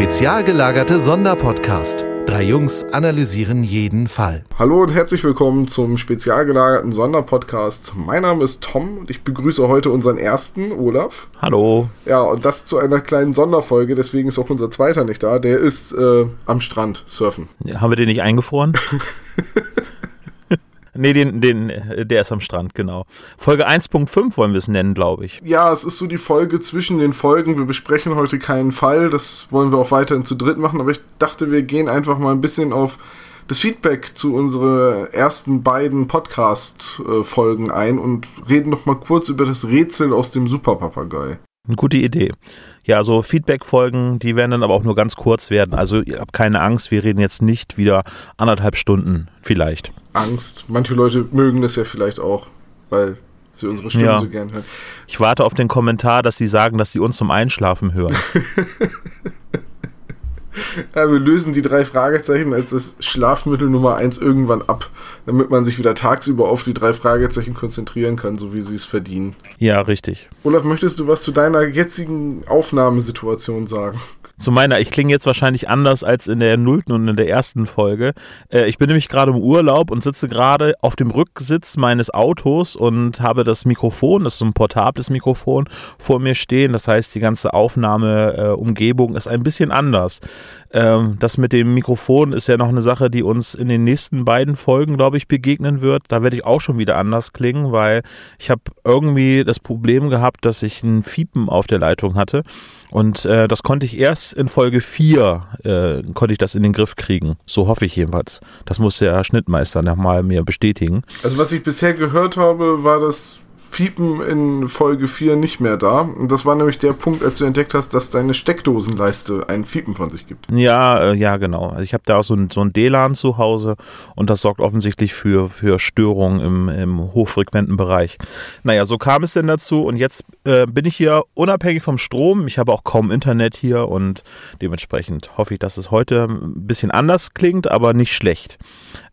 Spezial gelagerte Sonderpodcast. Drei Jungs analysieren jeden Fall. Hallo und herzlich willkommen zum spezial gelagerten Sonderpodcast. Mein Name ist Tom und ich begrüße heute unseren ersten, Olaf. Hallo. Ja, und das zu einer kleinen Sonderfolge, deswegen ist auch unser zweiter nicht da. Der ist äh, am Strand surfen. Ja, haben wir den nicht eingefroren? Nee, den, den, der ist am Strand, genau. Folge 1.5 wollen wir es nennen, glaube ich. Ja, es ist so die Folge zwischen den Folgen. Wir besprechen heute keinen Fall. Das wollen wir auch weiterhin zu dritt machen. Aber ich dachte, wir gehen einfach mal ein bisschen auf das Feedback zu unseren ersten beiden Podcast-Folgen ein und reden noch mal kurz über das Rätsel aus dem Superpapagei. Eine gute Idee. Ja, also Feedback-Folgen, die werden dann aber auch nur ganz kurz werden. Also ihr habt keine Angst, wir reden jetzt nicht wieder anderthalb Stunden vielleicht. Angst. Manche Leute mögen das ja vielleicht auch, weil sie unsere Stimme Ja. so gern hören. Ich warte auf den Kommentar, dass sie sagen, dass sie uns zum Einschlafen hören. Ja, wir lösen die drei Fragezeichen als das Schlafmittel Nummer eins irgendwann ab, damit man sich wieder tagsüber auf die drei Fragezeichen konzentrieren kann, so wie sie es verdienen. ja, richtig. Olaf, möchtest du was zu deiner jetzigen Aufnahmesituation sagen? Zu meiner, ich klinge jetzt wahrscheinlich anders als in der nullten und in der ersten Folge. Äh, ich bin nämlich gerade im Urlaub und sitze gerade auf dem Rücksitz meines Autos und habe das Mikrofon, das ist ein portables Mikrofon, vor mir stehen. Das heißt, die ganze Aufnahmeumgebung ist ein bisschen anders. Ähm, das mit dem Mikrofon ist ja noch eine Sache, die uns in den nächsten beiden Folgen, glaube ich, begegnen wird. Da werde ich auch schon wieder anders klingen, weil ich habe irgendwie das Problem gehabt, dass ich ein Fiepen auf der Leitung hatte. Und äh, das konnte ich erst in Folge 4, äh, konnte ich das in den Griff kriegen. So hoffe ich jedenfalls. Das muss der Schnittmeister nochmal mir bestätigen. Also was ich bisher gehört habe, war das Fiepen in Folge 4 nicht mehr da. Das war nämlich der Punkt, als du entdeckt hast, dass deine Steckdosenleiste ein Fiepen von sich gibt. Ja, äh, ja, genau. Also ich habe da auch so ein, so ein DLAN zu Hause und das sorgt offensichtlich für, für Störungen im, im hochfrequenten Bereich. Naja, so kam es denn dazu und jetzt äh, bin ich hier unabhängig vom Strom. Ich habe auch kaum Internet hier und dementsprechend hoffe ich, dass es heute ein bisschen anders klingt, aber nicht schlecht.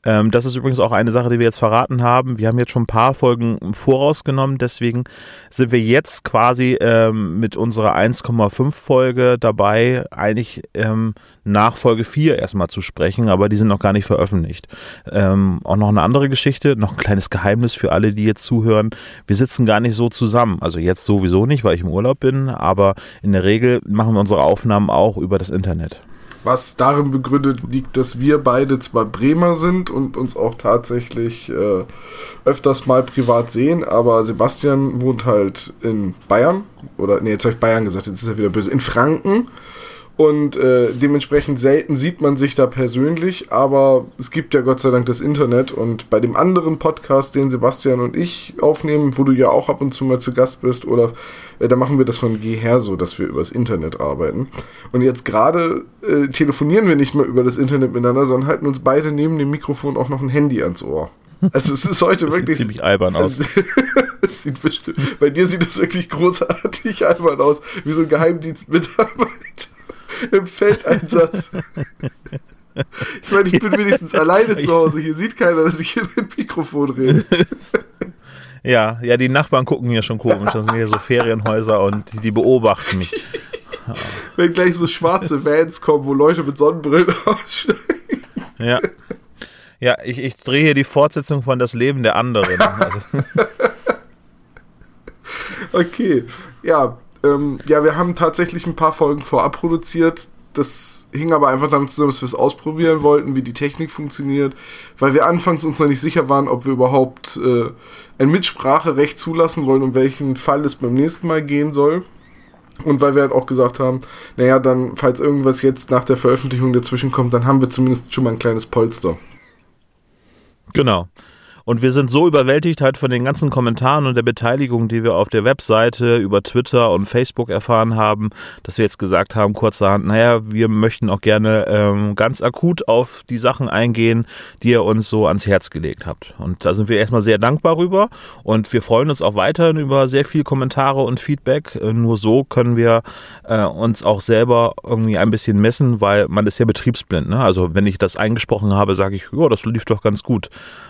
Ähm, das ist übrigens auch eine Sache, die wir jetzt verraten haben. Wir haben jetzt schon ein paar Folgen im Voraus genommen, deswegen sind wir jetzt quasi ähm, mit unserer 1,5 Folge dabei, eigentlich ähm, nach Folge 4 erstmal zu sprechen, aber die sind noch gar nicht veröffentlicht. Ähm, auch noch eine andere Geschichte, noch ein kleines Geheimnis für alle, die jetzt zuhören. Wir sitzen gar nicht so zusammen. Also jetzt sowieso nicht, weil ich im Urlaub bin, aber in der Regel machen wir unsere Aufnahmen auch über das Internet. Was darin begründet liegt, dass wir beide zwar Bremer sind und uns auch tatsächlich äh, öfters mal privat sehen, aber Sebastian wohnt halt in Bayern. Oder, nee, jetzt habe ich Bayern gesagt, jetzt ist er wieder böse. In Franken. Und äh, dementsprechend selten sieht man sich da persönlich, aber es gibt ja Gott sei Dank das Internet. Und bei dem anderen Podcast, den Sebastian und ich aufnehmen, wo du ja auch ab und zu mal zu Gast bist, oder äh, da machen wir das von jeher so, dass wir übers Internet arbeiten. Und jetzt gerade äh, telefonieren wir nicht mehr über das Internet miteinander, sondern halten uns beide neben dem Mikrofon auch noch ein Handy ans Ohr. Also es ist heute Das sieht wirklich. ziemlich albern aus. Sieht bestimmt, bei dir sieht das wirklich großartig albern aus, wie so ein Geheimdienstmitarbeiter im Feldeinsatz. Ich meine, ich bin wenigstens alleine zu Hause. Hier sieht keiner, dass ich in ein Mikrofon rede. Ja, ja, die Nachbarn gucken hier schon komisch. Das sind hier so Ferienhäuser und die, die beobachten mich. Wenn gleich so schwarze Vans kommen, wo Leute mit Sonnenbrillen aussteigen. Ja. Ja, ich, ich drehe hier die Fortsetzung von Das Leben der anderen. Also, Okay, ja, ähm, ja, wir haben tatsächlich ein paar Folgen vorab produziert. Das hing aber einfach damit zusammen, dass wir es ausprobieren wollten, wie die Technik funktioniert, weil wir anfangs uns noch nicht sicher waren, ob wir überhaupt äh, ein Mitspracherecht zulassen wollen, um welchen Fall es beim nächsten Mal gehen soll. Und weil wir halt auch gesagt haben, naja, dann, falls irgendwas jetzt nach der Veröffentlichung dazwischen kommt, dann haben wir zumindest schon mal ein kleines Polster. genau. Und wir sind so überwältigt halt von den ganzen Kommentaren und der Beteiligung, die wir auf der Webseite, über Twitter und Facebook erfahren haben, dass wir jetzt gesagt haben, kurzerhand, naja, wir möchten auch gerne ähm, ganz akut auf die Sachen eingehen, die ihr uns so ans Herz gelegt habt. Und da sind wir erstmal sehr dankbar rüber und wir freuen uns auch weiterhin über sehr viel Kommentare und Feedback. Äh, nur so können wir äh, uns auch selber irgendwie ein bisschen messen, weil man ist ja betriebsblind. Ne? Also wenn ich das eingesprochen habe, sage ich, ja, das lief doch ganz gut.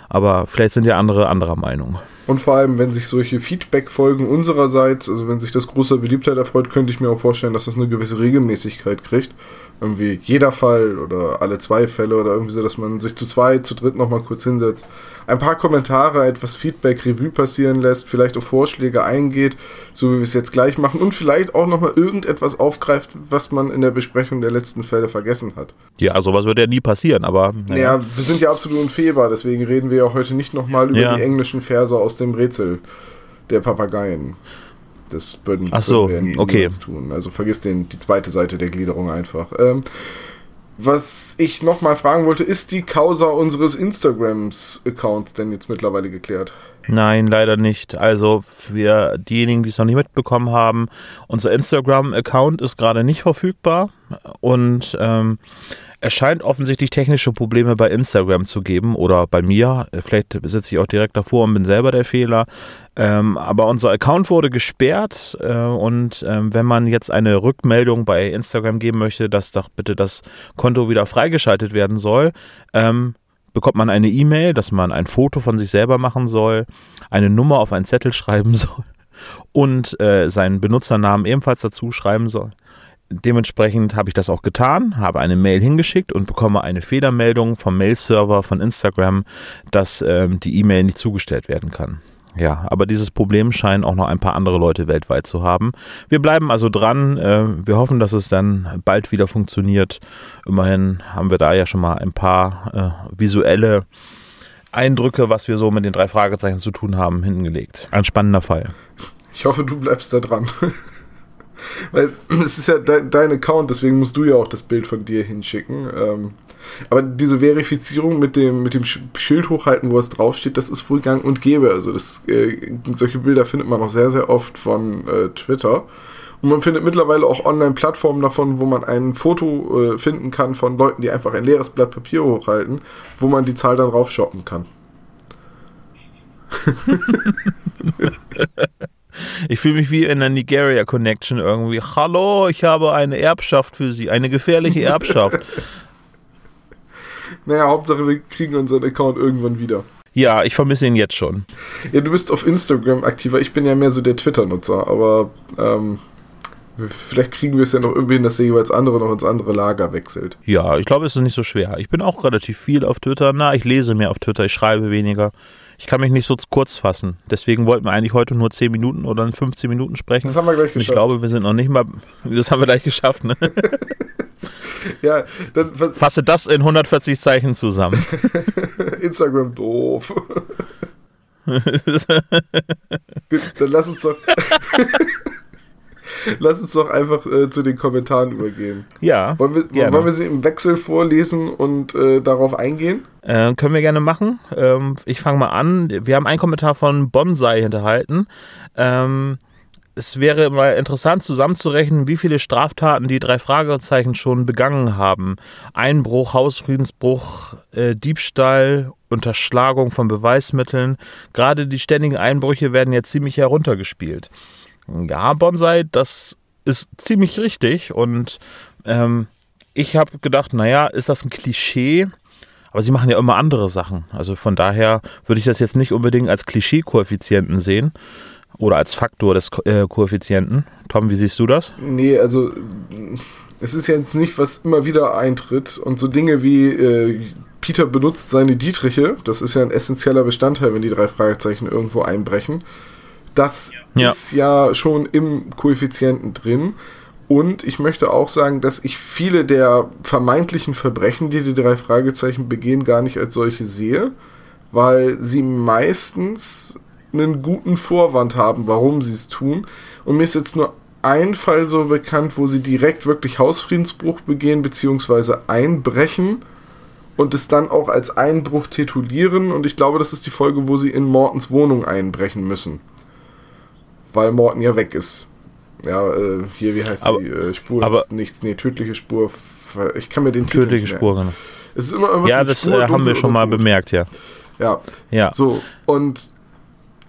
Aber vielleicht sind ja andere anderer Meinung. Und vor allem, wenn sich solche Feedback-Folgen unsererseits, also wenn sich das großer Beliebtheit erfreut, könnte ich mir auch vorstellen, dass das eine gewisse Regelmäßigkeit kriegt irgendwie jeder Fall oder alle zwei Fälle oder irgendwie so, dass man sich zu zweit, zu dritt nochmal kurz hinsetzt, ein paar Kommentare, etwas Feedback, Revue passieren lässt, vielleicht auf Vorschläge eingeht, so wie wir es jetzt gleich machen und vielleicht auch nochmal irgendetwas aufgreift, was man in der Besprechung der letzten Fälle vergessen hat. Ja, sowas würde ja nie passieren, aber. Naja, ja, wir sind ja absolut unfehlbar, deswegen reden wir ja heute nicht nochmal über ja. die englischen Verse aus dem Rätsel der Papageien. Das würden, Ach so, würden wir okay. tun. Also vergiss den, die zweite Seite der Gliederung einfach. Ähm, was ich nochmal fragen wollte, ist die Causa unseres Instagrams-Accounts denn jetzt mittlerweile geklärt? Nein, leider nicht. Also für diejenigen, die es noch nicht mitbekommen haben, unser Instagram-Account ist gerade nicht verfügbar und ähm, es scheint offensichtlich technische Probleme bei Instagram zu geben oder bei mir. Vielleicht sitze ich auch direkt davor und bin selber der Fehler. Ähm, aber unser Account wurde gesperrt äh, und ähm, wenn man jetzt eine Rückmeldung bei Instagram geben möchte, dass doch bitte das Konto wieder freigeschaltet werden soll, ähm, bekommt man eine E-Mail, dass man ein Foto von sich selber machen soll, eine Nummer auf einen Zettel schreiben soll und äh, seinen Benutzernamen ebenfalls dazu schreiben soll. Dementsprechend habe ich das auch getan, habe eine Mail hingeschickt und bekomme eine Fehlermeldung vom Mail-Server von Instagram, dass ähm, die E-Mail nicht zugestellt werden kann. Ja, aber dieses Problem scheinen auch noch ein paar andere Leute weltweit zu haben. Wir bleiben also dran. Äh, wir hoffen, dass es dann bald wieder funktioniert. Immerhin haben wir da ja schon mal ein paar äh, visuelle Eindrücke, was wir so mit den drei Fragezeichen zu tun haben, hingelegt. Ein spannender Fall. Ich hoffe, du bleibst da dran. Weil es ist ja de dein Account, deswegen musst du ja auch das Bild von dir hinschicken. Ähm, aber diese Verifizierung mit dem, mit dem Schild hochhalten, wo es draufsteht, das ist wohl gang und gäbe. Also das, äh, solche Bilder findet man auch sehr, sehr oft von äh, Twitter. Und man findet mittlerweile auch Online-Plattformen davon, wo man ein Foto äh, finden kann von Leuten, die einfach ein leeres Blatt Papier hochhalten, wo man die Zahl dann raufshoppen kann. Ich fühle mich wie in der Nigeria Connection irgendwie. Hallo, ich habe eine Erbschaft für Sie, eine gefährliche Erbschaft. naja, Hauptsache wir kriegen unseren Account irgendwann wieder. Ja, ich vermisse ihn jetzt schon. Ja, du bist auf Instagram aktiver. Ich bin ja mehr so der Twitter-Nutzer, aber ähm, vielleicht kriegen wir es ja noch irgendwie hin, dass der jeweils andere noch ins andere Lager wechselt. Ja, ich glaube, es ist nicht so schwer. Ich bin auch relativ viel auf Twitter. Na, ich lese mehr auf Twitter, ich schreibe weniger. Ich kann mich nicht so kurz fassen. Deswegen wollten wir eigentlich heute nur 10 Minuten oder 15 Minuten sprechen. Das haben wir gleich geschafft. Ich glaube, wir sind noch nicht mal. Das haben wir gleich geschafft, ne? ja, dann. Fasse das in 140 Zeichen zusammen. Instagram doof. Dann lass uns doch. Lass uns doch einfach äh, zu den Kommentaren übergehen. Ja. Wollen wir, gerne. wollen wir sie im Wechsel vorlesen und äh, darauf eingehen? Äh, können wir gerne machen. Ähm, ich fange mal an. Wir haben einen Kommentar von Bonsai hinterhalten. Ähm, es wäre mal interessant zusammenzurechnen, wie viele Straftaten die drei Fragezeichen schon begangen haben. Einbruch, Hausfriedensbruch, äh, Diebstahl, Unterschlagung von Beweismitteln. Gerade die ständigen Einbrüche werden jetzt ziemlich heruntergespielt. Ja, Bonsai, das ist ziemlich richtig. Und ähm, ich habe gedacht, naja, ist das ein Klischee? Aber sie machen ja immer andere Sachen. Also von daher würde ich das jetzt nicht unbedingt als Klischee-Koeffizienten sehen oder als Faktor des äh, Koeffizienten. Tom, wie siehst du das? Nee, also es ist ja nicht, was immer wieder eintritt. Und so Dinge wie äh, Peter benutzt seine Dietriche, das ist ja ein essentieller Bestandteil, wenn die drei Fragezeichen irgendwo einbrechen. Das ja. ist ja schon im Koeffizienten drin. Und ich möchte auch sagen, dass ich viele der vermeintlichen Verbrechen, die die drei Fragezeichen begehen, gar nicht als solche sehe, weil sie meistens einen guten Vorwand haben, warum sie es tun. Und mir ist jetzt nur ein Fall so bekannt, wo sie direkt wirklich Hausfriedensbruch begehen, beziehungsweise einbrechen und es dann auch als Einbruch titulieren. Und ich glaube, das ist die Folge, wo sie in Mortens Wohnung einbrechen müssen weil Morten ja weg ist. Ja, äh, hier, wie heißt aber, die? Äh, Spur aber, ist nichts. Nee, tödliche Spur. Ich kann mir den Titel Tödliche Spur, genau. Es ist immer irgendwas Ja, das Spur, äh, haben wir schon mal bemerkt, ja. Ja. Ja. So, und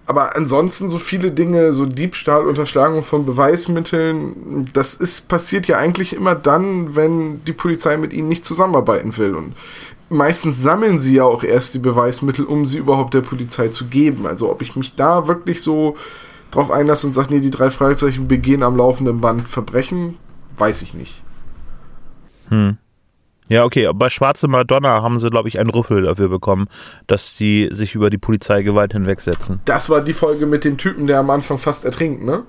aber ansonsten so viele Dinge, so Diebstahl, Unterschlagung von Beweismitteln, das ist passiert ja eigentlich immer dann, wenn die Polizei mit ihnen nicht zusammenarbeiten will. Und meistens sammeln sie ja auch erst die Beweismittel, um sie überhaupt der Polizei zu geben. Also ob ich mich da wirklich so drauf einlasse und sage, nee, die drei Fragezeichen begehen am laufenden Band Verbrechen, weiß ich nicht. Hm. Ja, okay, bei Schwarze Madonna haben sie, glaube ich, einen Rüffel dafür bekommen, dass sie sich über die Polizeigewalt hinwegsetzen. Das war die Folge mit dem Typen, der am Anfang fast ertrinkt, ne?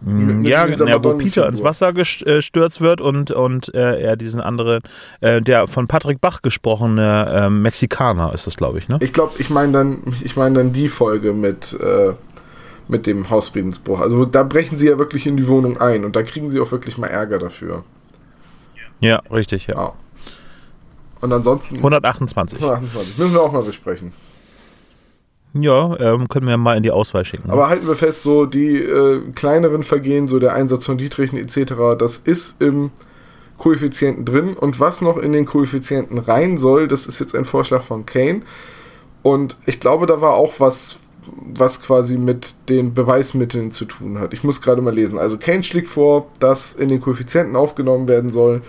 Mit, mit ja, ja, wo Peter ins Wasser gestürzt wird und, und äh, er diesen anderen, äh, der von Patrick Bach gesprochene äh, Mexikaner ist das, glaube ich, ne? Ich glaube, ich meine dann, ich meine dann die Folge mit, äh, mit dem Hausfriedensbruch. Also da brechen sie ja wirklich in die Wohnung ein und da kriegen sie auch wirklich mal Ärger dafür. Ja, richtig, ja. ja. Und ansonsten. 128. 128. Müssen wir auch mal besprechen. Ja, ähm, können wir mal in die Auswahl schicken. Aber halten wir fest, so die äh, kleineren Vergehen, so der Einsatz von Dietrichen etc., das ist im Koeffizienten drin. Und was noch in den Koeffizienten rein soll, das ist jetzt ein Vorschlag von Kane. Und ich glaube, da war auch was, was quasi mit den Beweismitteln zu tun hat. Ich muss gerade mal lesen. Also Kane schlägt vor, dass in den Koeffizienten aufgenommen werden soll.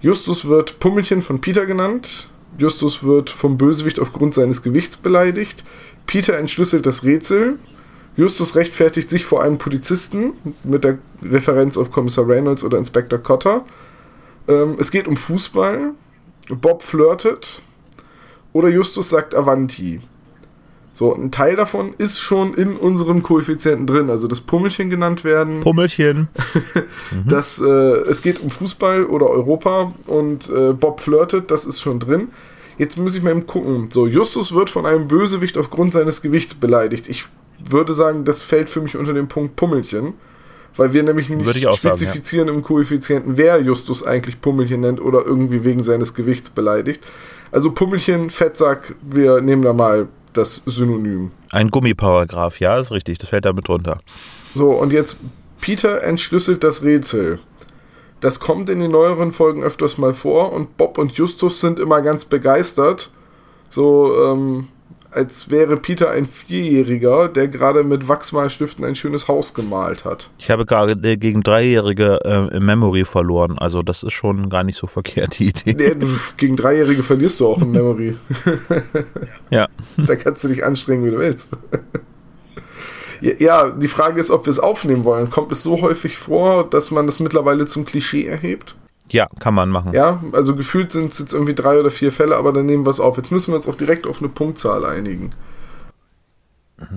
Justus wird Pummelchen von Peter genannt. Justus wird vom Bösewicht aufgrund seines Gewichts beleidigt. Peter entschlüsselt das Rätsel. Justus rechtfertigt sich vor einem Polizisten mit der Referenz auf Kommissar Reynolds oder Inspektor Cotter. Ähm, es geht um Fußball. Bob flirtet. Oder Justus sagt Avanti. So, ein Teil davon ist schon in unserem Koeffizienten drin. Also das Pummelchen genannt werden. Pummelchen. mhm. das, äh, es geht um Fußball oder Europa und äh, Bob flirtet, das ist schon drin. Jetzt muss ich mal eben gucken. So, Justus wird von einem Bösewicht aufgrund seines Gewichts beleidigt. Ich würde sagen, das fällt für mich unter den Punkt Pummelchen. Weil wir nämlich nicht spezifizieren sagen, ja. im Koeffizienten, wer Justus eigentlich Pummelchen nennt oder irgendwie wegen seines Gewichts beleidigt. Also Pummelchen, Fettsack, wir nehmen da mal das Synonym. Ein Gummiparagraph, ja, ist richtig, das fällt damit drunter. So, und jetzt Peter entschlüsselt das Rätsel. Das kommt in den neueren Folgen öfters mal vor und Bob und Justus sind immer ganz begeistert. So, ähm, als wäre Peter ein Vierjähriger, der gerade mit Wachsmalstiften ein schönes Haus gemalt hat. Ich habe gerade gegen Dreijährige äh, Memory verloren, also das ist schon gar nicht so verkehrt, die Idee. Nee, gegen Dreijährige verlierst du auch im Memory. ja. Da kannst du dich anstrengen, wie du willst. Ja, die Frage ist, ob wir es aufnehmen wollen. Kommt es so häufig vor, dass man das mittlerweile zum Klischee erhebt? Ja, kann man machen. Ja, also gefühlt sind es jetzt irgendwie drei oder vier Fälle, aber dann nehmen wir es auf. Jetzt müssen wir uns auch direkt auf eine Punktzahl einigen.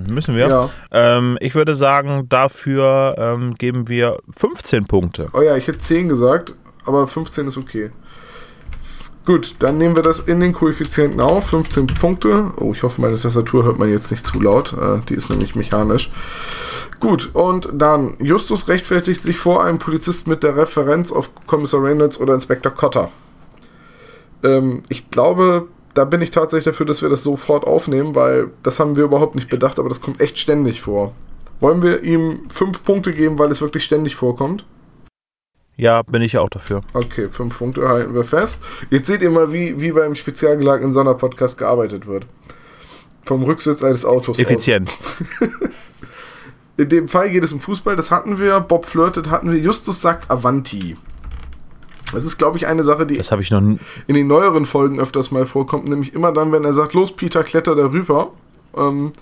Müssen wir? Ja. Ähm, ich würde sagen, dafür ähm, geben wir 15 Punkte. Oh ja, ich hätte 10 gesagt, aber 15 ist okay. Gut, dann nehmen wir das in den Koeffizienten auf. 15 Punkte. Oh, ich hoffe, meine Tastatur hört man jetzt nicht zu laut. Äh, die ist nämlich mechanisch. Gut, und dann Justus rechtfertigt sich vor einem Polizist mit der Referenz auf Kommissar Reynolds oder Inspektor Cotter. Ähm, ich glaube, da bin ich tatsächlich dafür, dass wir das sofort aufnehmen, weil das haben wir überhaupt nicht bedacht, aber das kommt echt ständig vor. Wollen wir ihm 5 Punkte geben, weil es wirklich ständig vorkommt? Ja, bin ich ja auch dafür. Okay, fünf Punkte halten wir fest. Jetzt seht ihr mal, wie, wie beim spezialgelagten Sonderpodcast gearbeitet wird. Vom Rücksitz eines Autos. Effizient. In dem Fall geht es um Fußball, das hatten wir. Bob flirtet hatten wir. Justus sagt Avanti. Das ist, glaube ich, eine Sache, die das ich noch in den neueren Folgen öfters mal vorkommt. Nämlich immer dann, wenn er sagt, los, Peter, kletter darüber. Ähm,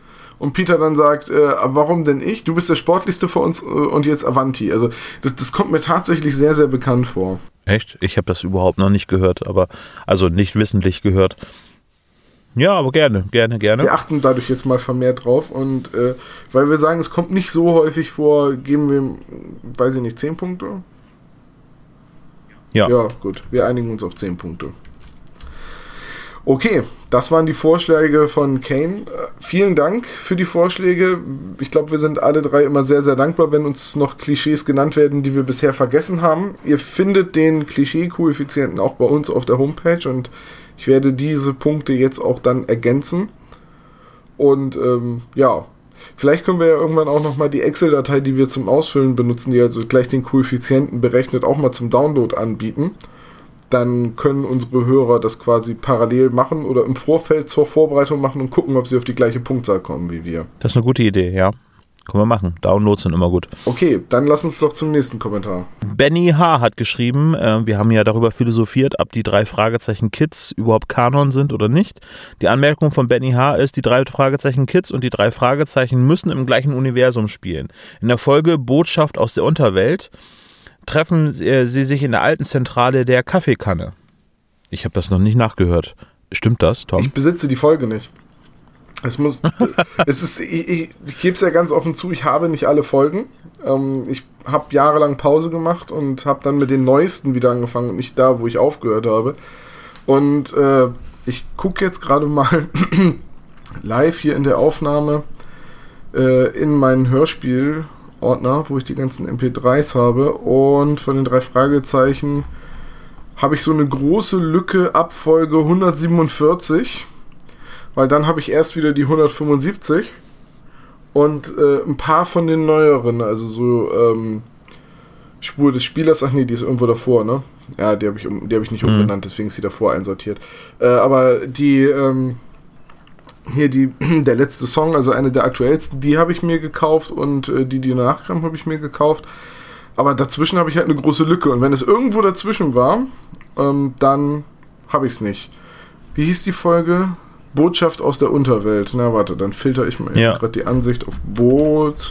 und Peter dann sagt, äh, warum denn ich? Du bist der sportlichste vor uns äh, und jetzt Avanti. Also das, das kommt mir tatsächlich sehr, sehr bekannt vor. Echt? Ich habe das überhaupt noch nicht gehört, aber also nicht wissentlich gehört. Ja, aber gerne, gerne, gerne. Wir achten dadurch jetzt mal vermehrt drauf und äh, weil wir sagen, es kommt nicht so häufig vor, geben wir, weiß ich nicht, 10 Punkte? Ja. Ja, gut. Wir einigen uns auf 10 Punkte. Okay, das waren die Vorschläge von Kane. Äh, vielen Dank für die Vorschläge. Ich glaube, wir sind alle drei immer sehr, sehr dankbar, wenn uns noch Klischees genannt werden, die wir bisher vergessen haben. Ihr findet den Klischee-Koeffizienten auch bei uns auf der Homepage und ich werde diese Punkte jetzt auch dann ergänzen. Und ähm, ja, vielleicht können wir ja irgendwann auch nochmal die Excel-Datei, die wir zum Ausfüllen benutzen, die also gleich den Koeffizienten berechnet, auch mal zum Download anbieten. Dann können unsere Hörer das quasi parallel machen oder im Vorfeld zur Vorbereitung machen und gucken, ob sie auf die gleiche Punktzahl kommen wie wir. Das ist eine gute Idee, ja. Können wir machen. Downloads sind immer gut. Okay, dann lass uns doch zum nächsten Kommentar. Benny H. hat geschrieben, äh, wir haben ja darüber philosophiert, ob die drei Fragezeichen Kids überhaupt Kanon sind oder nicht. Die Anmerkung von Benny H. ist, die drei Fragezeichen Kids und die drei Fragezeichen müssen im gleichen Universum spielen. In der Folge Botschaft aus der Unterwelt treffen äh, sie sich in der alten Zentrale der Kaffeekanne. Ich habe das noch nicht nachgehört. Stimmt das, Tom? Ich besitze die Folge nicht. Es muss, es ist, ich, ich, ich gebe es ja ganz offen zu, ich habe nicht alle Folgen. Ähm, ich habe jahrelang Pause gemacht und habe dann mit den neuesten wieder angefangen und nicht da, wo ich aufgehört habe. Und äh, ich gucke jetzt gerade mal live hier in der Aufnahme äh, in meinen Hörspielordner, wo ich die ganzen MP3s habe. Und von den drei Fragezeichen habe ich so eine große Lücke ab Folge 147 weil dann habe ich erst wieder die 175 und äh, ein paar von den neueren, also so ähm, Spur des Spielers, ach nee, die ist irgendwo davor, ne? Ja, die habe ich, die hab ich nicht mhm. umbenannt, deswegen ist sie davor einsortiert. Äh, aber die, ähm, hier die, der letzte Song, also eine der aktuellsten, die habe ich mir gekauft und äh, die, die danach kam, habe ich mir gekauft. Aber dazwischen habe ich halt eine große Lücke und wenn es irgendwo dazwischen war, ähm, dann habe ich es nicht. Wie hieß die Folge? Botschaft aus der Unterwelt. Na, warte, dann filter ich mal ja. gerade die Ansicht auf Botschaft.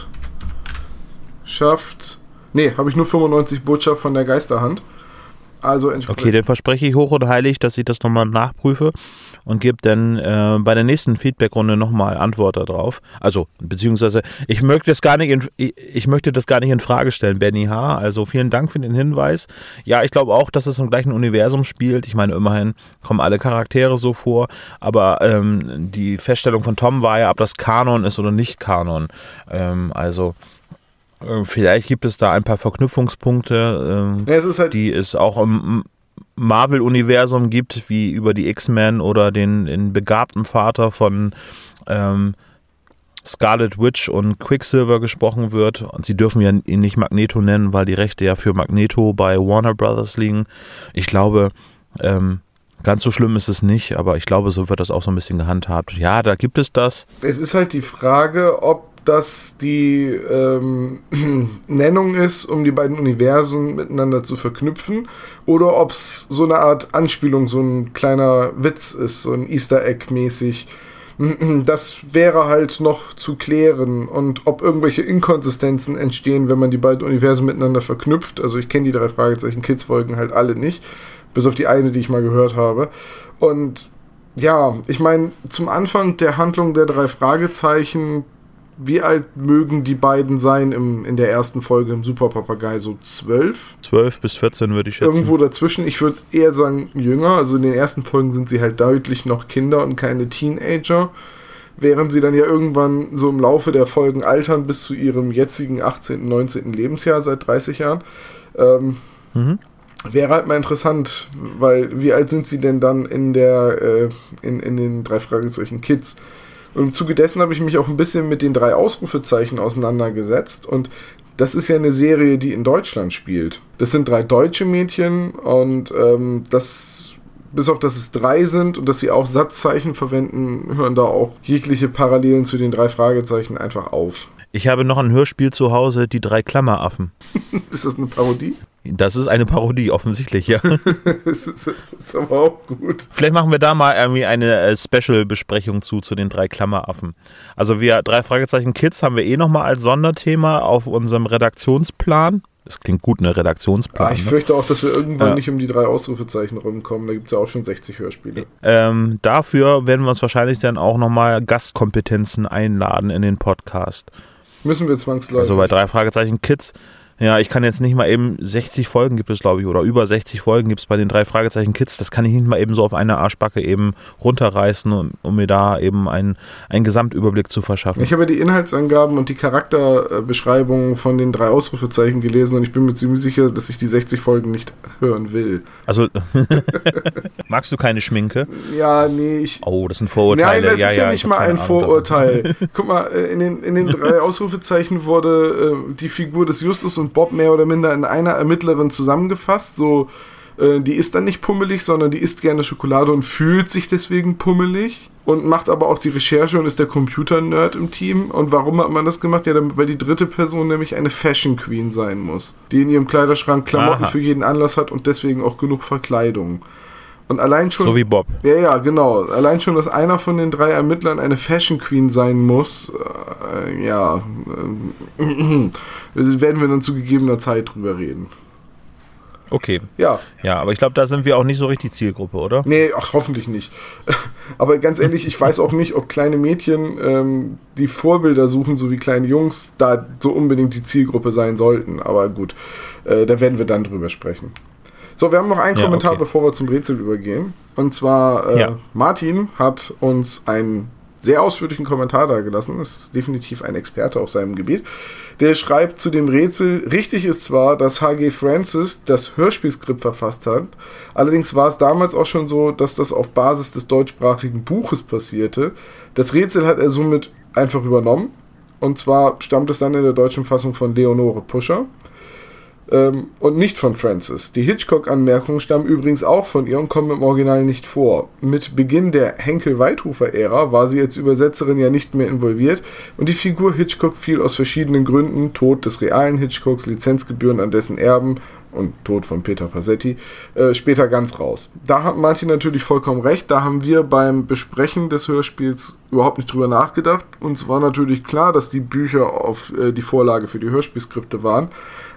Ne, habe ich nur 95 Botschaft von der Geisterhand. Also Okay, dann verspreche ich hoch und heilig, dass ich das nochmal nachprüfe und gebe dann äh, bei der nächsten Feedbackrunde nochmal Antwort darauf. Also, beziehungsweise, ich möchte das gar nicht in, ich möchte das gar nicht in Frage stellen, Benny H. Also vielen Dank für den Hinweis. Ja, ich glaube auch, dass es im gleichen Universum spielt. Ich meine, immerhin kommen alle Charaktere so vor, aber ähm, die Feststellung von Tom war ja, ob das Kanon ist oder nicht Kanon. Ähm, also äh, Vielleicht gibt es da ein paar Verknüpfungspunkte, ähm, ja, es halt die es auch im Marvel-Universum gibt, wie über die X-Men oder den, den begabten Vater von ähm, Scarlet Witch und Quicksilver gesprochen wird. Und sie dürfen ja ihn nicht Magneto nennen, weil die Rechte ja für Magneto bei Warner Brothers liegen. Ich glaube, ähm, ganz so schlimm ist es nicht, aber ich glaube, so wird das auch so ein bisschen gehandhabt. Ja, da gibt es das. Es ist halt die Frage, ob das die ähm, Nennung ist, um die beiden Universen miteinander zu verknüpfen, oder ob es so eine Art Anspielung, so ein kleiner Witz ist, so ein Easter Egg mäßig. Das wäre halt noch zu klären und ob irgendwelche Inkonsistenzen entstehen, wenn man die beiden Universen miteinander verknüpft. Also ich kenne die drei Fragezeichen Kids Folgen halt alle nicht, bis auf die eine, die ich mal gehört habe. Und ja, ich meine, zum Anfang der Handlung der drei Fragezeichen wie alt mögen die beiden sein im, in der ersten Folge im Super Papagei? So zwölf? Zwölf bis 14 würde ich schätzen. Irgendwo dazwischen. Ich würde eher sagen jünger. Also in den ersten Folgen sind sie halt deutlich noch Kinder und keine Teenager. Während sie dann ja irgendwann so im Laufe der Folgen altern bis zu ihrem jetzigen 18., 19. Lebensjahr seit 30 Jahren. Ähm, mhm. Wäre halt mal interessant, weil wie alt sind sie denn dann in der äh, in, in den drei Fragezeichen Kids? Und im Zuge dessen habe ich mich auch ein bisschen mit den drei Ausrufezeichen auseinandergesetzt und das ist ja eine Serie, die in Deutschland spielt. Das sind drei deutsche Mädchen und ähm, das, bis auf dass es drei sind und dass sie auch Satzzeichen verwenden, hören da auch jegliche Parallelen zu den drei Fragezeichen einfach auf. Ich habe noch ein Hörspiel zu Hause, die drei Klammeraffen. ist das eine Parodie? Das ist eine Parodie, offensichtlich, ja. das, ist, das ist aber auch gut. Vielleicht machen wir da mal irgendwie eine äh, Special-Besprechung zu, zu den drei Klammeraffen. Also wir, drei Fragezeichen Kids haben wir eh nochmal als Sonderthema auf unserem Redaktionsplan. Das klingt gut, eine Redaktionsplan. Ah, ich ne? fürchte auch, dass wir irgendwann ja. nicht um die drei Ausrufezeichen rumkommen. Da gibt es ja auch schon 60 Hörspiele. Ähm, dafür werden wir uns wahrscheinlich dann auch nochmal Gastkompetenzen einladen in den Podcast. Müssen wir zwangsläufig. Also bei drei Fragezeichen Kids ja, ich kann jetzt nicht mal eben 60 Folgen gibt es, glaube ich, oder über 60 Folgen gibt es bei den drei Fragezeichen Kids. Das kann ich nicht mal eben so auf eine Arschbacke eben runterreißen, um, um mir da eben einen, einen Gesamtüberblick zu verschaffen. Ich habe die Inhaltsangaben und die Charakterbeschreibungen von den drei Ausrufezeichen gelesen und ich bin mir ziemlich sicher, dass ich die 60 Folgen nicht hören will. Also, magst du keine Schminke? Ja, nee. Ich, oh, das sind Vorurteile. Nein, das ja, ist ja, ja nicht mal ein Ahnung Vorurteil. Guck mal, äh, in den, in den drei Ausrufezeichen wurde äh, die Figur des Justus und Bob mehr oder minder in einer Ermittlerin zusammengefasst. So Äh, die ist dann nicht pummelig, sondern die isst gerne Schokolade und fühlt sich deswegen pummelig und macht aber auch die Recherche und ist der Computer-Nerd im Team. Und warum hat man das gemacht? Ja, weil die dritte Person nämlich eine Fashion Queen sein muss, die in ihrem Kleiderschrank Klamotten Aha. für jeden Anlass hat und deswegen auch genug Verkleidung. Und allein schon. So wie Bob. Ja, ja, genau. Allein schon, dass einer von den drei Ermittlern eine Fashion Queen sein muss, äh, ja, äh, werden wir dann zu gegebener Zeit drüber reden. Okay. Ja. Ja, aber ich glaube, da sind wir auch nicht so richtig Zielgruppe, oder? Nee, ach, hoffentlich nicht. Aber ganz ehrlich, ich weiß auch nicht, ob kleine Mädchen, ähm, die Vorbilder suchen, so wie kleine Jungs, da so unbedingt die Zielgruppe sein sollten. Aber gut, äh, da werden wir dann drüber sprechen. So, wir haben noch einen ja, Kommentar, okay. bevor wir zum Rätsel übergehen. Und zwar, äh, ja. Martin hat uns einen sehr ausführlichen Kommentar da gelassen. Ist definitiv ein Experte auf seinem Gebiet. Der schreibt zu dem Rätsel, richtig ist zwar, dass H.G. Francis das Hörspielskript verfasst hat, allerdings war es damals auch schon so, dass das auf Basis des deutschsprachigen Buches passierte. Das Rätsel hat er somit einfach übernommen. Und zwar stammt es dann in der deutschen Fassung von Leonore Puscher ähm, und nicht von Francis. Die Hitchcock-Anmerkungen stammen übrigens auch von ihr und kommen im Original nicht vor. Mit Beginn der Henkel-Weitrufer-Ära war sie als Übersetzerin ja nicht mehr involviert und die Figur Hitchcock fiel aus verschiedenen Gründen, Tod des realen Hitchcocks, Lizenzgebühren an dessen Erben und Tod von Peter Passetti, äh, später ganz raus. Da hat Martin natürlich vollkommen recht. Da haben wir beim Besprechen des Hörspiels überhaupt nicht drüber nachgedacht. Uns war natürlich klar, dass die Bücher auf äh, die Vorlage für die Hörspielskripte waren.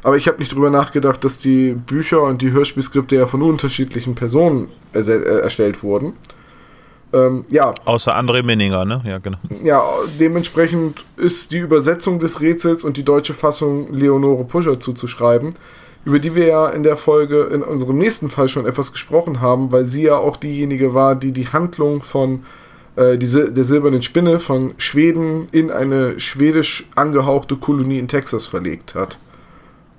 Aber ich habe nicht drüber nachgedacht, dass die Bücher und die Hörspielskripte ja von unterschiedlichen Personen äh, erstellt wurden. Ähm, ja. Außer André Minninger, ne? Ja, genau. Ja, dementsprechend ist die Übersetzung des Rätsels und die deutsche Fassung Leonore Puscher zuzuschreiben, über die wir ja in der Folge in unserem nächsten Fall schon etwas gesprochen haben, weil sie ja auch diejenige war, die die Handlung von äh, die, der silbernen Spinne von Schweden in eine schwedisch angehauchte Kolonie in Texas verlegt hat.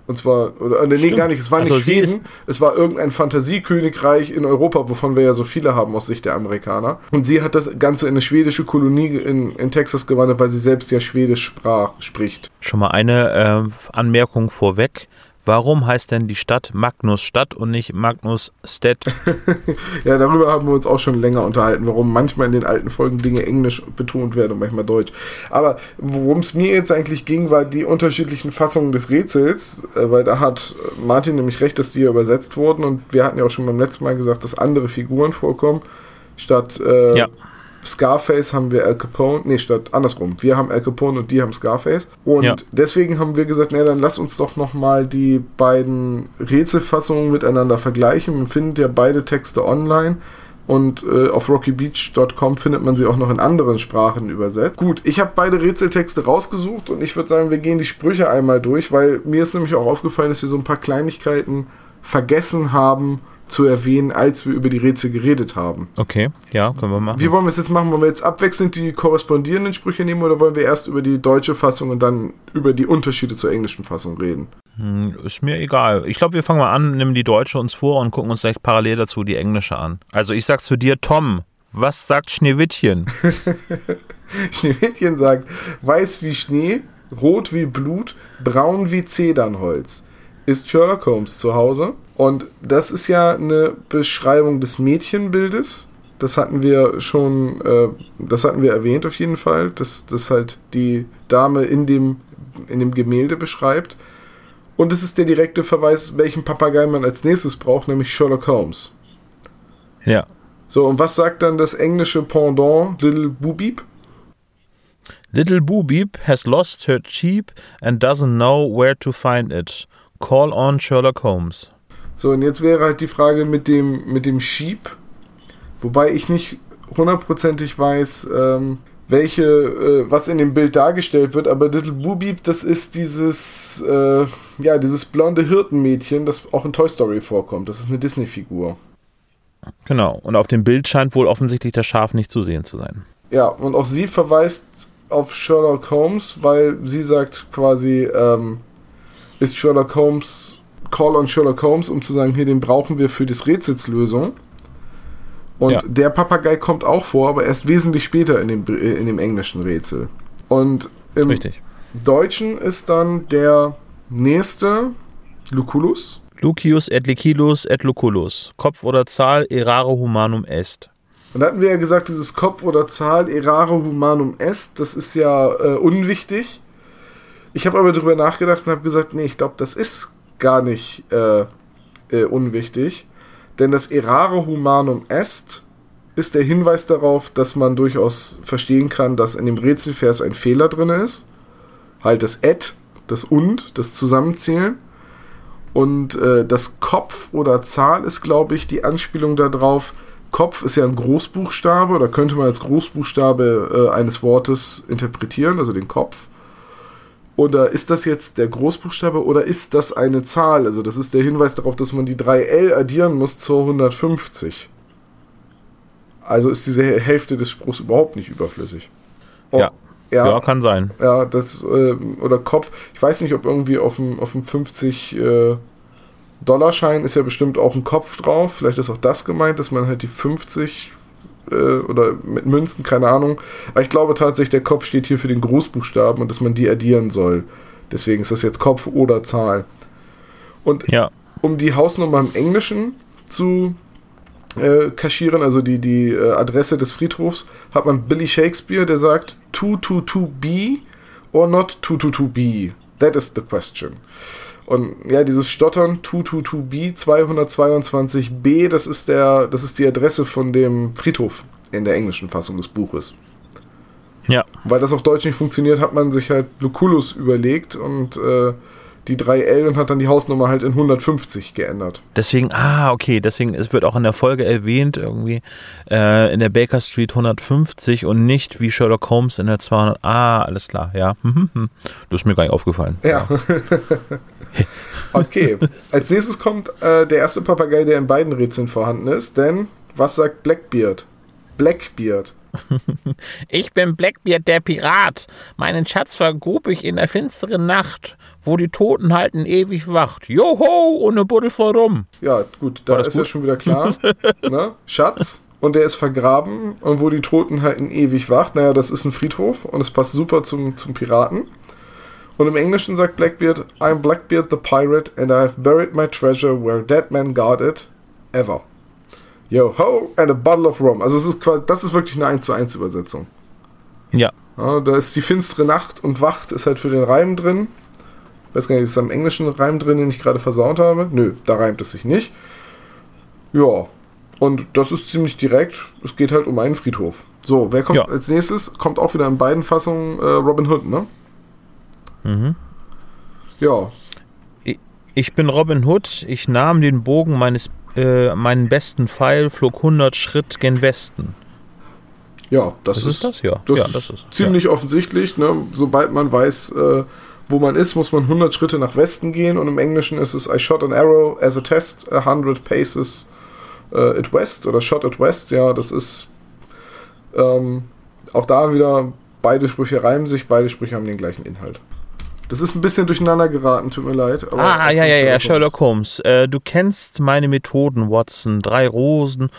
Und zwar, oder äh, nee, Stimmt. gar nicht, es war nicht also Schweden, es war irgendein Fantasiekönigreich in Europa, wovon wir ja so viele haben aus Sicht der Amerikaner. Und sie hat das Ganze in eine schwedische Kolonie in, in Texas gewandert, weil sie selbst ja Schwedisch sprach, spricht. Schon mal eine äh, Anmerkung vorweg. Warum heißt denn die Stadt Magnusstadt und nicht Magnusstedt? ja, darüber haben wir uns auch schon länger unterhalten, warum manchmal in den alten Folgen Dinge englisch betont werden und manchmal deutsch. Aber worum es mir jetzt eigentlich ging, war die unterschiedlichen Fassungen des Rätsels, äh, weil da hat Martin nämlich recht, dass die ja übersetzt wurden und wir hatten ja auch schon beim letzten Mal gesagt, dass andere Figuren vorkommen, statt äh, ja. Scarface haben wir Al Capone, nee, statt andersrum. Wir haben Al Capone und die haben Scarface. Und ja. deswegen haben wir gesagt, nee, dann lass uns doch nochmal die beiden Rätselfassungen miteinander vergleichen. Man findet ja beide Texte online. Und äh, auf rockybeach.com findet man sie auch noch in anderen Sprachen übersetzt. Gut, ich habe beide Rätseltexte rausgesucht und ich würde sagen, wir gehen die Sprüche einmal durch, weil mir ist nämlich auch aufgefallen, dass wir so ein paar Kleinigkeiten vergessen haben, zu erwähnen, als wir über die Rätsel geredet haben. Okay, ja, können wir machen. Wie wollen wir es jetzt machen? Wollen wir jetzt abwechselnd die korrespondierenden Sprüche nehmen oder wollen wir erst über die deutsche Fassung und dann über die Unterschiede zur englischen Fassung reden? Hm, ist mir egal. Ich glaube, wir fangen mal an, nehmen die deutsche uns vor und gucken uns gleich parallel dazu die englische an. Also ich sag zu dir, Tom, was sagt Schneewittchen? Schneewittchen sagt, weiß wie Schnee, rot wie Blut, braun wie Zedernholz. Ist Sherlock Holmes zu Hause? Und das ist ja eine Beschreibung des Mädchenbildes. Das hatten wir schon, äh, das hatten wir erwähnt auf jeden Fall, dass das halt die Dame in dem, in dem Gemälde beschreibt. Und es ist der direkte Verweis, welchen Papagei man als nächstes braucht, nämlich Sherlock Holmes. Ja. So, und was sagt dann das englische Pendant Little Boobieep? Little Boobieep has lost her sheep and doesn't know where to find it. Call on Sherlock Holmes. So, und jetzt wäre halt die Frage mit dem, mit dem Sheep. Wobei ich nicht hundertprozentig weiß, ähm, welche, äh, was in dem Bild dargestellt wird, aber Little Booby, das ist dieses, äh, ja, dieses blonde Hirtenmädchen, das auch in Toy Story vorkommt. Das ist eine Disney-Figur. Genau, und auf dem Bild scheint wohl offensichtlich das Schaf nicht zu sehen zu sein. Ja, und auch sie verweist auf Sherlock Holmes, weil sie sagt quasi, ähm, ist Sherlock Holmes Call on Sherlock Holmes, um zu sagen, hier, den brauchen wir für das Rätselslösung. Und ja. der Papagei kommt auch vor, aber erst wesentlich später in dem, in dem englischen Rätsel. Und im Richtig. Deutschen ist dann der nächste Lucullus. Lucius et licilus et lucullus. Kopf oder Zahl, errare humanum est. Und da hatten wir ja gesagt, dieses Kopf oder Zahl, errare humanum est, das ist ja äh, unwichtig. Ich habe aber darüber nachgedacht und habe gesagt, nee, ich glaube, das ist gar nicht äh, äh, unwichtig. Denn das errare humanum est ist der Hinweis darauf, dass man durchaus verstehen kann, dass in dem Rätselvers ein Fehler drin ist. Halt das et, das und, das Zusammenzählen. Und äh, das Kopf oder Zahl ist, glaube ich, die Anspielung darauf. Kopf ist ja ein Großbuchstabe oder könnte man als Großbuchstabe äh, eines Wortes interpretieren, also den Kopf. Oder ist das jetzt der Großbuchstabe oder ist das eine Zahl? Also das ist der Hinweis darauf, dass man die 3L addieren muss zur 150. Also ist diese Hälfte des Spruchs überhaupt nicht überflüssig. Oh, ja. ja. Ja, kann sein. Ja, das, äh, oder Kopf. Ich weiß nicht, ob irgendwie auf dem, auf dem 50 äh, Dollarschein ist ja bestimmt auch ein Kopf drauf. Vielleicht ist auch das gemeint, dass man halt die 50 äh, oder mit Münzen, keine Ahnung. Aber ich glaube tatsächlich, der Kopf steht hier für den Großbuchstaben und dass man die addieren soll. Deswegen ist das jetzt Kopf oder Zahl. Und ja. um die Hausnummer im Englischen zu äh, kaschieren, also die, die äh, Adresse des Friedhofs, hat man Billy Shakespeare, der sagt 222B or not 222B. That is the question. Und ja, dieses Stottern 222B 222B, das ist der, das ist die Adresse von dem Friedhof in der englischen Fassung des Buches. Ja. Weil das auf Deutsch nicht funktioniert, hat man sich halt Lucullus überlegt und äh, die 3L und hat dann die Hausnummer halt in 150 geändert. Deswegen, ah, okay, deswegen, es wird auch in der Folge erwähnt, irgendwie äh, in der Baker Street 150 und nicht wie Sherlock Holmes in der 200. Ah, alles klar, ja. Mhm, mhm. Das ist mir gar nicht aufgefallen. Ja. okay, als nächstes kommt äh, der erste Papagei, der in beiden Rätseln vorhanden ist, denn was sagt Blackbeard? Blackbeard. Ich bin Blackbeard, der Pirat. Meinen Schatz vergrub ich in der finsteren Nacht wo die Toten halten ewig wacht. Joho, ohne Buddel voll rum. Ja, gut, da ist gut? ja schon wieder klar. ne? Schatz. Und der ist vergraben und wo die Toten halten ewig wacht. Naja, das ist ein Friedhof und es passt super zum, zum Piraten. Und im Englischen sagt Blackbeard, I'm Blackbeard the Pirate and I have buried my treasure where dead men guard it ever. Yo ho and a bottle of rum. Also es ist quasi, das ist wirklich eine 1 zu 1 Übersetzung. Ja. ja. Da ist die finstere Nacht und Wacht ist halt für den Reim drin weiß gar nicht, ist da im englischen Reim drin, den ich gerade versaut habe? Nö, da reimt es sich nicht. Ja, und das ist ziemlich direkt. Es geht halt um einen Friedhof. So, wer kommt ja. als nächstes? Kommt auch wieder in beiden Fassungen äh, Robin Hood, ne? Mhm. Ja. Ich bin Robin Hood. Ich nahm den Bogen meines, äh, meinen besten Pfeil, flog 100 Schritt gen Westen. Ja, das, das ist, ist, das, ja. Das, ja, das ist ziemlich ja. offensichtlich. Ne? Sobald man weiß, äh, wo man ist, muss man 100 Schritte nach Westen gehen und im Englischen ist es I shot an arrow as a test 100 paces uh, at west oder shot at west. Ja, das ist ähm, auch da wieder, beide Sprüche reimen sich, beide Sprüche haben den gleichen Inhalt. Das ist ein bisschen durcheinander geraten, tut mir leid. ah, ja, ja, ja, Sherlock Holmes. Äh, du kennst meine Methoden, Watson. Drei Rosen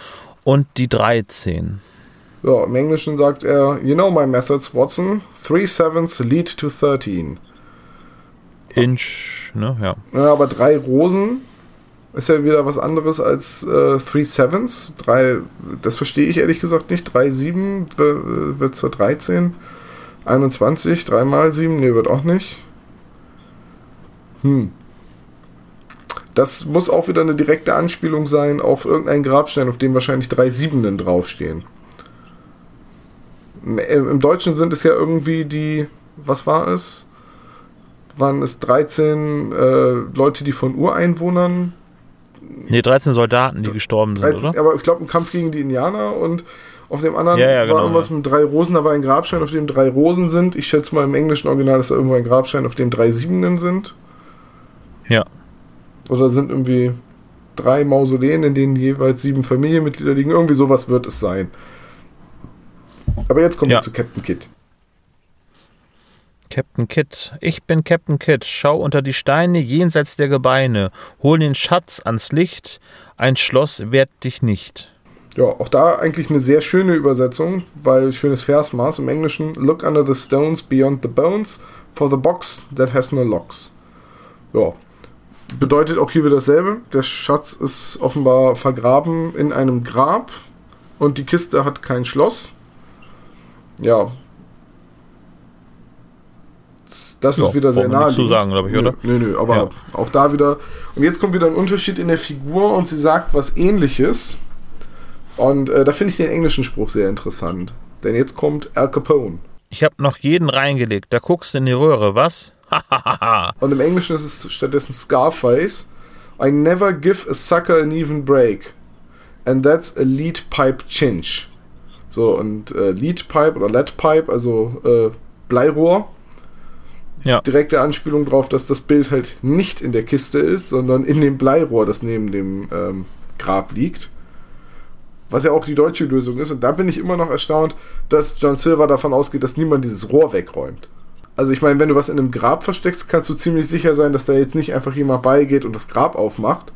und die 13. Ja, im Englischen sagt er, You know my methods, Watson. Three sevens lead to 13. Inch, ne? Ja. ja. Aber drei Rosen ist ja wieder was anderes als äh, Three Sevens. Drei, das verstehe ich ehrlich gesagt nicht. Drei Sieben wird zur 13. 21, 3 mal 7, ne, wird auch nicht. Hm. Das muss auch wieder eine direkte Anspielung sein auf irgendeinen Grabstein, auf dem wahrscheinlich drei Siebenden draufstehen. Im Deutschen sind es ja irgendwie die, was war es? waren es 13 äh, Leute, die von Ureinwohnern. Nee, 13 Soldaten, die gestorben sind, 13, oder? Aber ich glaube, im Kampf gegen die Indianer und auf dem anderen ja, ja, war genau, irgendwas ja. mit drei Rosen, da war ein Grabstein, auf dem drei Rosen sind. Ich schätze mal im englischen Original ist da irgendwo ein Grabstein, auf dem drei Siebenden sind. Ja. Oder sind irgendwie drei Mausoleen, in denen jeweils sieben Familienmitglieder liegen. Irgendwie sowas wird es sein. Aber jetzt kommen wir zu Captain Kidd. Captain Kidd. Ich bin Captain Kidd. Schau unter die Steine jenseits der Gebeine. Hol den Schatz ans Licht. Ein Schloss wehrt dich nicht. Ja, auch da eigentlich eine sehr schöne Übersetzung, weil schönes Versmaß im Englischen. Look under the stones beyond the bones for the box that has no locks. Ja. Bedeutet auch hier wieder dasselbe. Der Schatz ist offenbar vergraben in einem Grab und die Kiste hat kein Schloss. Ja. Das Ja, ist wieder sehr brauchen wir nichts nah. zu sagen, glaub ich, oder? Nö, nö, aber Ja. auch da wieder. Und jetzt kommt wieder ein Unterschied in der Figur und sie sagt was ähnliches. Und äh, da finde ich den englischen Spruch sehr interessant. Denn jetzt kommt Al Capone. Ich habe noch jeden reingelegt. Da guckst du in die Röhre, was? Hahaha. Und im Englischen ist es stattdessen Scarface. I never give a sucker an even break. And that's a lead pipe chinch. So, und äh, Lead Pipe oder Lead Pipe, also äh, Bleirohr. Ja. Direkte Anspielung darauf, dass das Bild halt nicht in der Kiste ist, sondern in dem Bleirohr, das neben dem ähm, Grab liegt. Was ja auch die deutsche Lösung ist. Und da bin ich immer noch erstaunt, dass John Silver davon ausgeht, dass niemand dieses Rohr wegräumt. Also ich meine, wenn du was in einem Grab versteckst, kannst du ziemlich sicher sein, dass da jetzt nicht einfach jemand beigeht und das Grab aufmacht.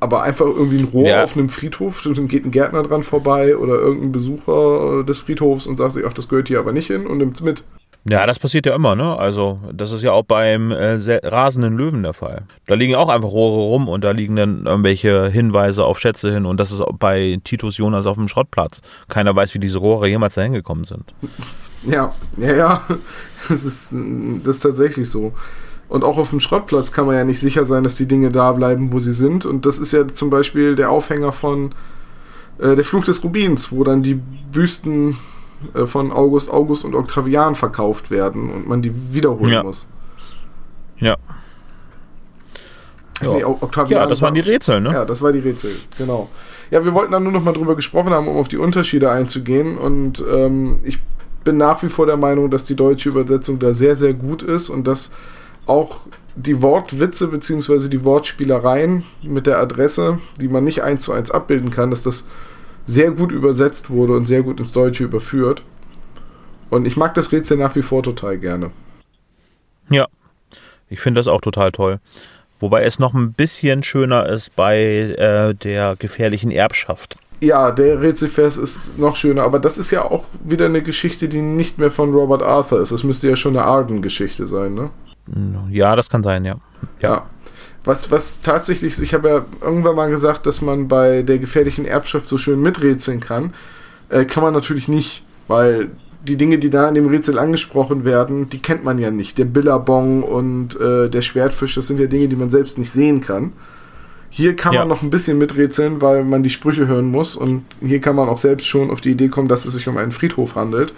Aber einfach irgendwie ein Rohr Ja. auf einem Friedhof, und dann geht ein Gärtner dran vorbei oder irgendein Besucher des Friedhofs und sagt sich, ach, das gehört hier aber nicht hin und nimmt's mit. Ja, das passiert ja immer, ne? Also, das ist ja auch beim äh, se- rasenden Löwen der Fall. Da liegen auch einfach Rohre rum und da liegen dann irgendwelche Hinweise auf Schätze hin und das ist bei Titus Jonas auf dem Schrottplatz. Keiner weiß, wie diese Rohre jemals dahin gekommen sind. Ja, ja, ja. Das ist, das ist tatsächlich so. Und auch auf dem Schrottplatz kann man ja nicht sicher sein, dass die Dinge da bleiben, wo sie sind. Und das ist ja zum Beispiel der Aufhänger von äh, Der Fluch des Rubins, wo dann die Büsten von August, August und Octavian verkauft werden und man die wiederholen Ja. muss. Ja. Nee, Ja. O- Octavian Ja, das waren die Rätsel, ne? Ja, das war die Rätsel, genau. Ja, wir wollten dann nur noch mal drüber gesprochen haben, um auf die Unterschiede einzugehen. Und ähm, ich bin nach wie vor der Meinung, dass die deutsche Übersetzung da sehr, sehr gut ist und dass auch die Wortwitze bzw. die Wortspielereien mit der Adresse, die man nicht eins zu eins abbilden kann, dass das sehr gut übersetzt wurde und sehr gut ins Deutsche überführt. Und ich mag das Rätsel nach wie vor total gerne. Ja, ich finde das auch total toll. Wobei es noch ein bisschen schöner ist bei äh, der gefährlichen Erbschaft. Ja, der Rätselvers ist noch schöner, aber das ist ja auch wieder eine Geschichte, die nicht mehr von Robert Arthur ist. Das müsste ja schon eine Arden-Geschichte sein, ne? Ja, das kann sein, ja. Ja. Was, was tatsächlich, ich habe ja irgendwann mal gesagt, dass man bei der gefährlichen Erbschaft so schön miträtseln kann. Äh, kann man natürlich nicht, weil die Dinge, die da in dem Rätsel angesprochen werden, die kennt man ja nicht. Der Billabong und äh, der Schwertfisch, das sind ja Dinge, die man selbst nicht sehen kann. Hier kann Ja. man noch ein bisschen miträtseln, weil man die Sprüche hören muss und hier kann man auch selbst schon auf die Idee kommen, dass es sich um einen Friedhof handelt.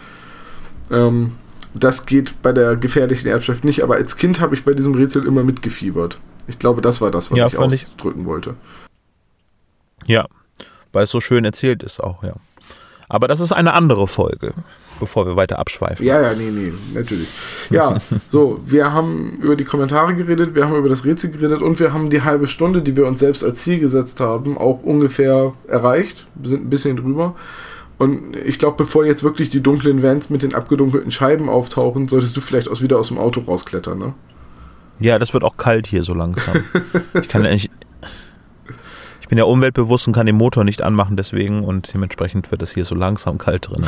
Ähm, das geht bei der gefährlichen Erbschaft nicht, aber als Kind habe ich bei diesem Rätsel immer mitgefiebert. Ich glaube, das war das, was Ja, ich fand ich- ausdrücken wollte. Ja, weil es so schön erzählt ist auch, ja. Aber das ist eine andere Folge, bevor wir weiter abschweifen. Ja, ja, nee, nee, natürlich. Ja, so, wir haben über die Kommentare geredet, wir haben über das Rätsel geredet und wir haben die halbe Stunde, die wir uns selbst als Ziel gesetzt haben, auch ungefähr erreicht. Wir sind ein bisschen drüber. Und ich glaube, bevor jetzt wirklich die dunklen Vans mit den abgedunkelten Scheiben auftauchen, solltest du vielleicht aus, wieder aus dem Auto rausklettern, ne? Ja, das wird auch kalt hier so langsam. Ich kann nicht. Ich bin ja umweltbewusst und kann den Motor nicht anmachen, deswegen und dementsprechend wird es hier so langsam kalt drin.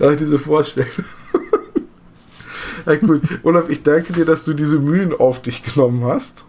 Ach, diese Vorstellung. ja, gut. Olaf, ich danke dir, dass du diese Mühen auf dich genommen hast.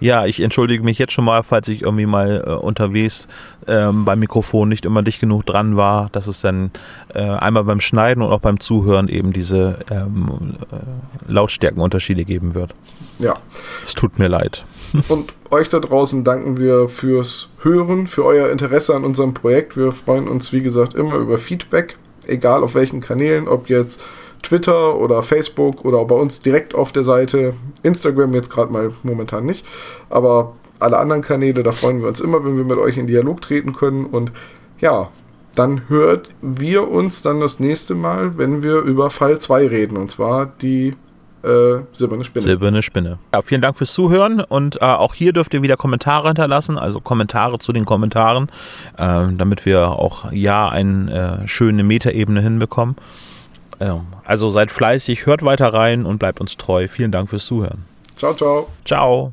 Ja, ich entschuldige mich jetzt schon mal, falls ich irgendwie mal äh, unterwegs ähm, beim Mikrofon nicht immer dicht genug dran war, dass es dann äh, einmal beim Schneiden und auch beim Zuhören eben diese ähm, äh, Lautstärkenunterschiede geben wird. Ja. Es tut mir leid. Und euch da draußen danken wir fürs Hören, für euer Interesse an unserem Projekt. Wir freuen uns, wie gesagt, immer über Feedback, egal auf welchen Kanälen, ob jetzt Twitter oder Facebook oder bei uns direkt auf der Seite. Instagram jetzt gerade mal momentan nicht, aber alle anderen Kanäle, da freuen wir uns immer, wenn wir mit euch in Dialog treten können. Und ja, dann hört wir uns dann das nächste Mal, wenn wir über Fall 2 reden, und zwar die äh, silberne Spinne. Silberne Spinne. Ja, vielen Dank fürs Zuhören und äh, auch hier dürft ihr wieder Kommentare hinterlassen, also Kommentare zu den Kommentaren, äh, damit wir auch ja eine äh, schöne Metaebene hinbekommen. Ähm, also seid fleißig, hört weiter rein und bleibt uns treu. Vielen Dank fürs Zuhören. ciao, ciao. Ciao.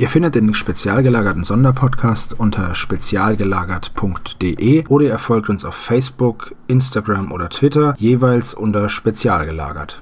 Ihr findet den spezial gelagerten Sonderpodcast unter spezialgelagert.de oder ihr folgt uns auf Facebook, Instagram oder Twitter jeweils unter spezialgelagert.